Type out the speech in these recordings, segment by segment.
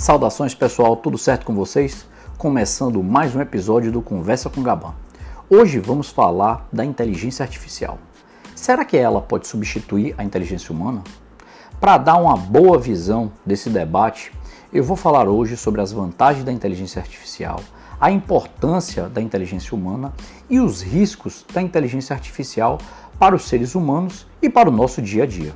Saudações pessoal, tudo certo com vocês? Começando mais um episódio do Conversa com Gaban. Hoje vamos falar da inteligência artificial. Será que ela pode substituir a inteligência humana? Para dar uma boa visão desse debate, eu vou falar hoje sobre as vantagens da inteligência artificial, a importância da inteligência humana e os riscos da inteligência artificial para os seres humanos e para o nosso dia a dia.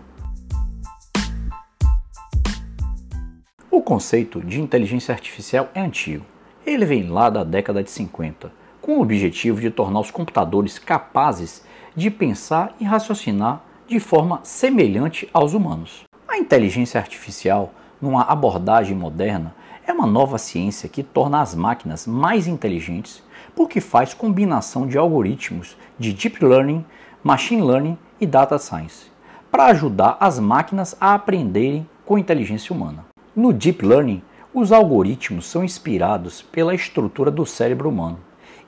O conceito de inteligência artificial é antigo. Ele vem lá da década de 50, com o objetivo de tornar os computadores capazes de pensar e raciocinar de forma semelhante aos humanos. A inteligência artificial, numa abordagem moderna, é uma nova ciência que torna as máquinas mais inteligentes porque faz combinação de algoritmos de deep learning, machine learning e data science para ajudar as máquinas a aprenderem com inteligência humana. No deep learning, os algoritmos são inspirados pela estrutura do cérebro humano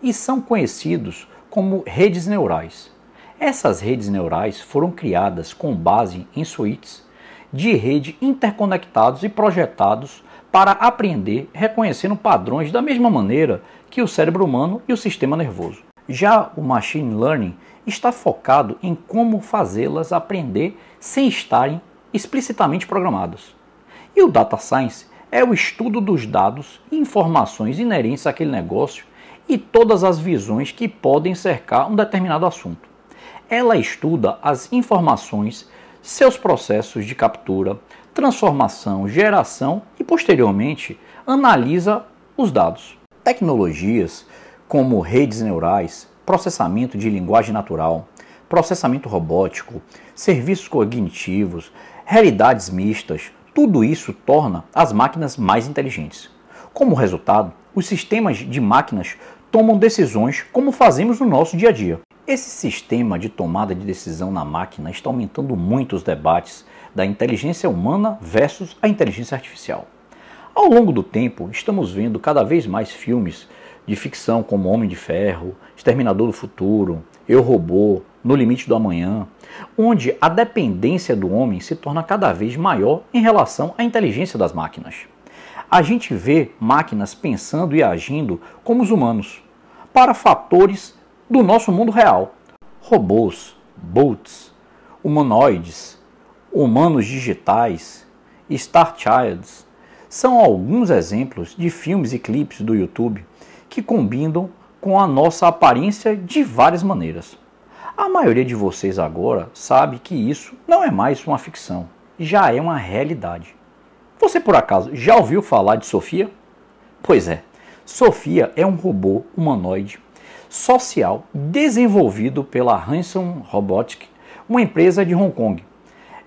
e são conhecidos como redes neurais. Essas redes neurais foram criadas com base em suítes de rede interconectados e projetados para aprender reconhecendo padrões da mesma maneira que o cérebro humano e o sistema nervoso. Já o machine learning está focado em como fazê-las aprender sem estarem explicitamente programadas. E o data science é o estudo dos dados e informações inerentes àquele negócio e todas as visões que podem cercar um determinado assunto. Ela estuda as informações, seus processos de captura, transformação, geração e, posteriormente, analisa os dados. Tecnologias como redes neurais, processamento de linguagem natural, processamento robótico, serviços cognitivos, realidades mistas, tudo isso torna as máquinas mais inteligentes. Como resultado, os sistemas de máquinas tomam decisões como fazemos no nosso dia a dia. Esse sistema de tomada de decisão na máquina está aumentando muito os debates da inteligência humana versus a inteligência artificial. Ao longo do tempo, estamos vendo cada vez mais filmes de ficção como Homem de Ferro, Exterminador do Futuro, Eu Robô, No Limite do Amanhã, onde a dependência do homem se torna cada vez maior em relação à inteligência das máquinas. A gente vê máquinas pensando e agindo como os humanos, para fatores do nosso mundo real. Robôs, bots, humanoides, humanos digitais, Star Childs são alguns exemplos de filmes e clipes do YouTube que combinam com a nossa aparência de várias maneiras. A maioria de vocês agora sabe que isso não é mais uma ficção, já é uma realidade. Você por acaso já ouviu falar de Sofia? Pois é, Sofia é um robô humanoide social desenvolvido pela Hanson Robotics, uma empresa de Hong Kong.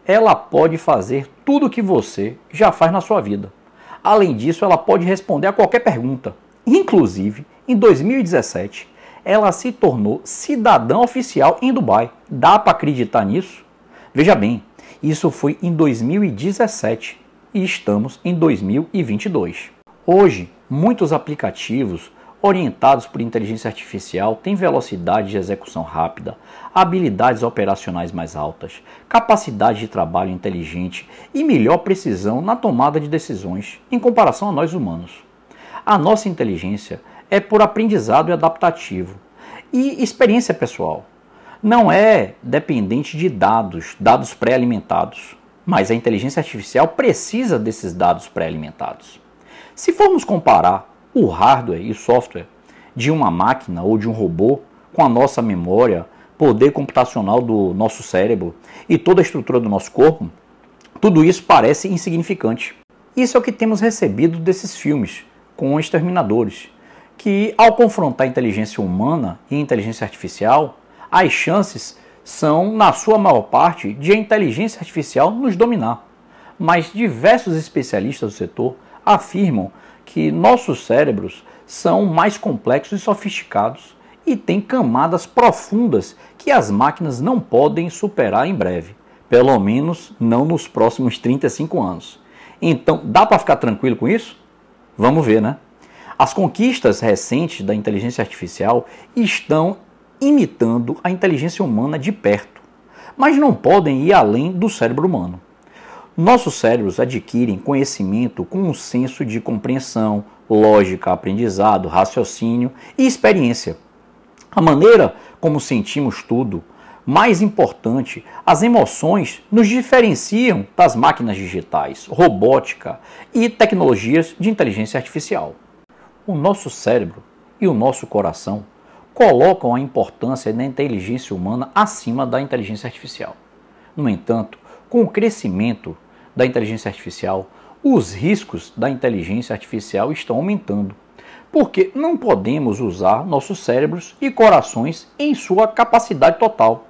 Ela pode fazer tudo o que você já faz na sua vida. Além disso, ela pode responder a qualquer pergunta. Inclusive, em 2017, ela se tornou cidadã oficial em Dubai. Dá para acreditar nisso? Veja bem, isso foi em 2017 e estamos em 2022. Hoje, muitos aplicativos orientados por inteligência artificial têm velocidade de execução rápida, habilidades operacionais mais altas, capacidade de trabalho inteligente e melhor precisão na tomada de decisões em comparação a nós humanos. A nossa inteligência é por aprendizado e adaptativo e experiência pessoal. Não é dependente de dados, dados pré-alimentados, mas a inteligência artificial precisa desses dados pré-alimentados. Se formos comparar o hardware e o software de uma máquina ou de um robô com a nossa memória, poder computacional do nosso cérebro e toda a estrutura do nosso corpo, tudo isso parece insignificante. Isso é o que temos recebido desses filmes com exterminadores, que ao confrontar inteligência humana e inteligência artificial, as chances são, na sua maior parte, de a inteligência artificial nos dominar. Mas diversos especialistas do setor afirmam que nossos cérebros são mais complexos e sofisticados e têm camadas profundas que as máquinas não podem superar em breve, pelo menos não nos próximos 35 anos. Então, dá para ficar tranquilo com isso? Vamos ver, né? As conquistas recentes da inteligência artificial estão imitando a inteligência humana de perto, mas não podem ir além do cérebro humano. Nossos cérebros adquirem conhecimento com um senso de compreensão, lógica, aprendizado, raciocínio e experiência. A maneira como sentimos tudo, mais importante, as emoções nos diferenciam das máquinas digitais, robótica e tecnologias de inteligência artificial. O nosso cérebro e o nosso coração colocam a importância da inteligência humana acima da inteligência artificial. No entanto, com o crescimento da inteligência artificial, os riscos da inteligência artificial estão aumentando, porque não podemos usar nossos cérebros e corações em sua capacidade total.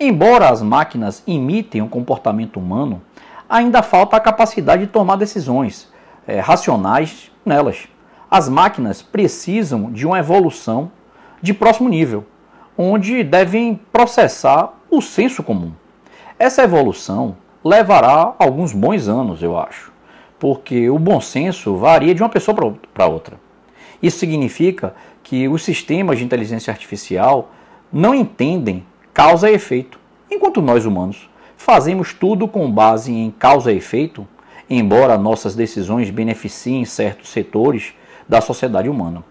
Embora as máquinas imitem o comportamento humano, ainda falta a capacidade de tomar decisões é, racionais nelas. As máquinas precisam de uma evolução de próximo nível, onde devem processar o senso comum. Essa evolução levará alguns bons anos, eu acho, porque o bom senso varia de uma pessoa para outra. Isso significa que os sistemas de inteligência artificial não entendem causa e efeito, enquanto nós humanos fazemos tudo com base em causa e efeito, embora nossas decisões beneficiem certos setores da sociedade humana.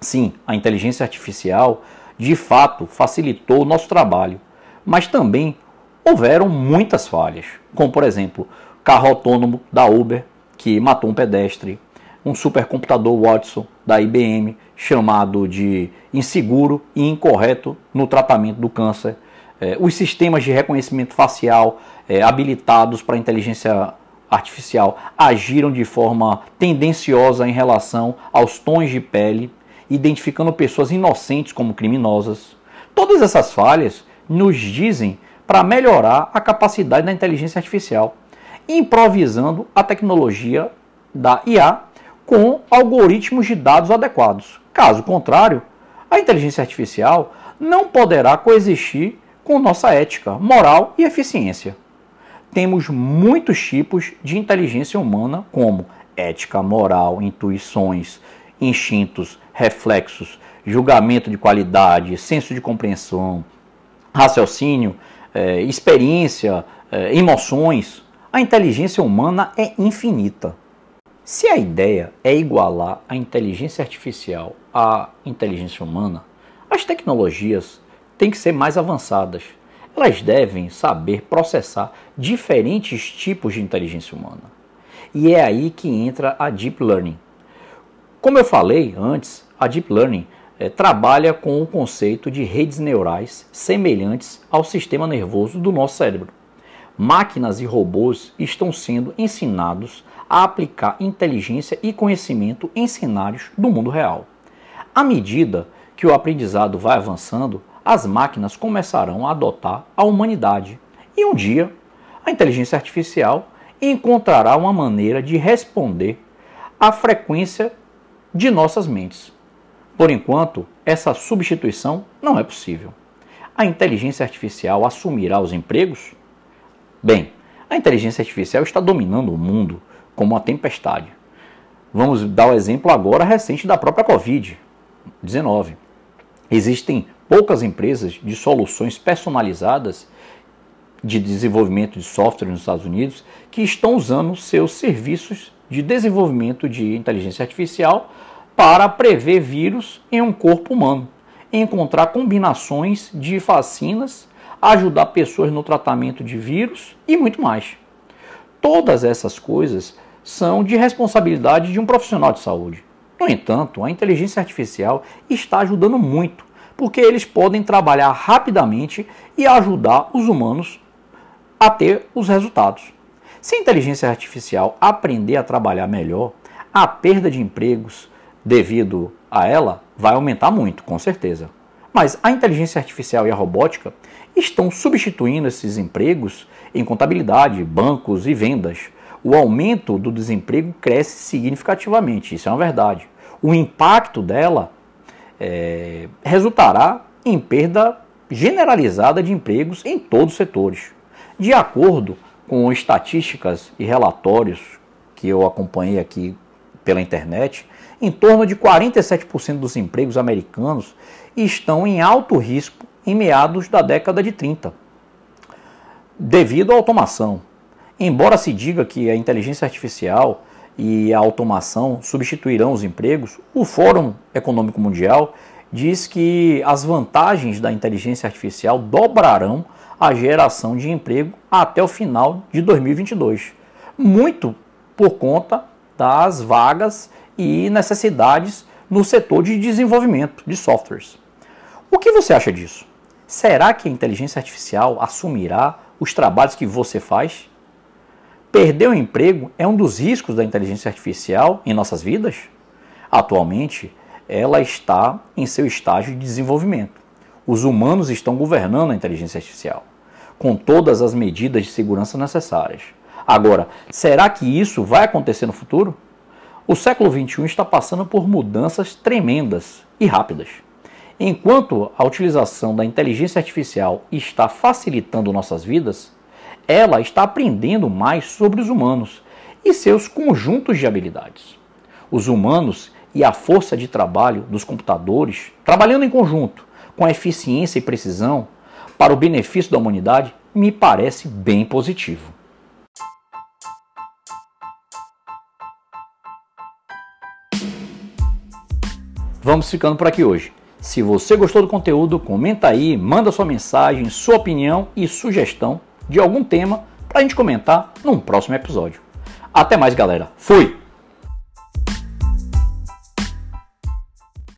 Sim, a inteligência artificial de fato facilitou o nosso trabalho, mas também houveram muitas falhas, como por exemplo, carro autônomo da Uber que matou um pedestre, um supercomputador Watson da IBM chamado de inseguro e incorreto no tratamento do câncer, é, os sistemas de reconhecimento facial é, habilitados para inteligência artificial agiram de forma tendenciosa em relação aos tons de pele identificando pessoas inocentes como criminosas. Todas essas falhas nos dizem para melhorar a capacidade da inteligência artificial, improvisando a tecnologia da IA com algoritmos de dados adequados. Caso contrário, a inteligência artificial não poderá coexistir com nossa ética, moral e eficiência. Temos muitos tipos de inteligência humana, como ética, moral, intuições, instintos, reflexos, julgamento de qualidade, senso de compreensão, raciocínio, é, experiência, é, emoções. A inteligência humana é infinita. Se a ideia é igualar a inteligência artificial à inteligência humana, as tecnologias têm que ser mais avançadas. Elas devem saber processar diferentes tipos de inteligência humana. E é aí que entra a Deep Learning como eu falei antes, a Deep Learning é, trabalha com o conceito de redes neurais semelhantes ao sistema nervoso do nosso cérebro. Máquinas e robôs estão sendo ensinados a aplicar inteligência e conhecimento em cenários do mundo real. À medida que o aprendizado vai avançando, as máquinas começarão a adotar a humanidade e um dia a inteligência artificial encontrará uma maneira de responder à frequência de nossas mentes. Por enquanto, essa substituição não é possível. A inteligência artificial assumirá os empregos? Bem, a inteligência artificial está dominando o mundo como uma tempestade. Vamos dar o exemplo agora recente da própria Covid-19. Existem poucas empresas de soluções personalizadas de desenvolvimento de software nos Estados Unidos que estão usando seus serviços de desenvolvimento de inteligência artificial para prever vírus em um corpo humano, encontrar combinações de vacinas, ajudar pessoas no tratamento de vírus e muito mais. Todas essas coisas são de responsabilidade de um profissional de saúde. No entanto, a inteligência artificial está ajudando muito, porque eles podem trabalhar rapidamente e ajudar os humanos a ter os resultados. Se a inteligência artificial aprender a trabalhar melhor, a perda de empregos devido a ela vai aumentar muito, com certeza. Mas a inteligência artificial e a robótica estão substituindo esses empregos em contabilidade, bancos e vendas. O aumento do desemprego cresce significativamente, isso é uma verdade. O impacto dela é, resultará em perda generalizada de empregos em todos os setores. De acordo com estatísticas e relatórios que eu acompanhei aqui pela internet, em torno de 47% dos empregos americanos estão em alto risco em meados da década de 30, devido à automação. Embora se diga que a inteligência artificial e a automação substituirão os empregos, o Fórum Econômico Mundial diz que as vantagens da inteligência artificial dobrarão a geração de emprego até o final de 2022. Muito por conta das vagas e necessidades no setor de desenvolvimento de softwares. O que você acha disso? Será que a inteligência artificial assumirá os trabalhos que você faz? Perder o emprego é um dos riscos da inteligência artificial em nossas vidas? Atualmente, ela está em seu estágio de desenvolvimento. Os humanos estão governando a inteligência artificial, com todas as medidas de segurança necessárias. Agora, será que isso vai acontecer no futuro? O século XXI está passando por mudanças tremendas e rápidas. Enquanto a utilização da inteligência artificial está facilitando nossas vidas, ela está aprendendo mais sobre os humanos e seus conjuntos de habilidades. Os humanos e a força de trabalho dos computadores, trabalhando em conjunto, com eficiência e precisão, para o benefício da humanidade, me parece bem positivo. Vamos ficando por aqui hoje. Se você gostou do conteúdo, comenta aí, manda sua mensagem, sua opinião e sugestão de algum tema para a gente comentar num próximo episódio. Até mais, galera. Fui!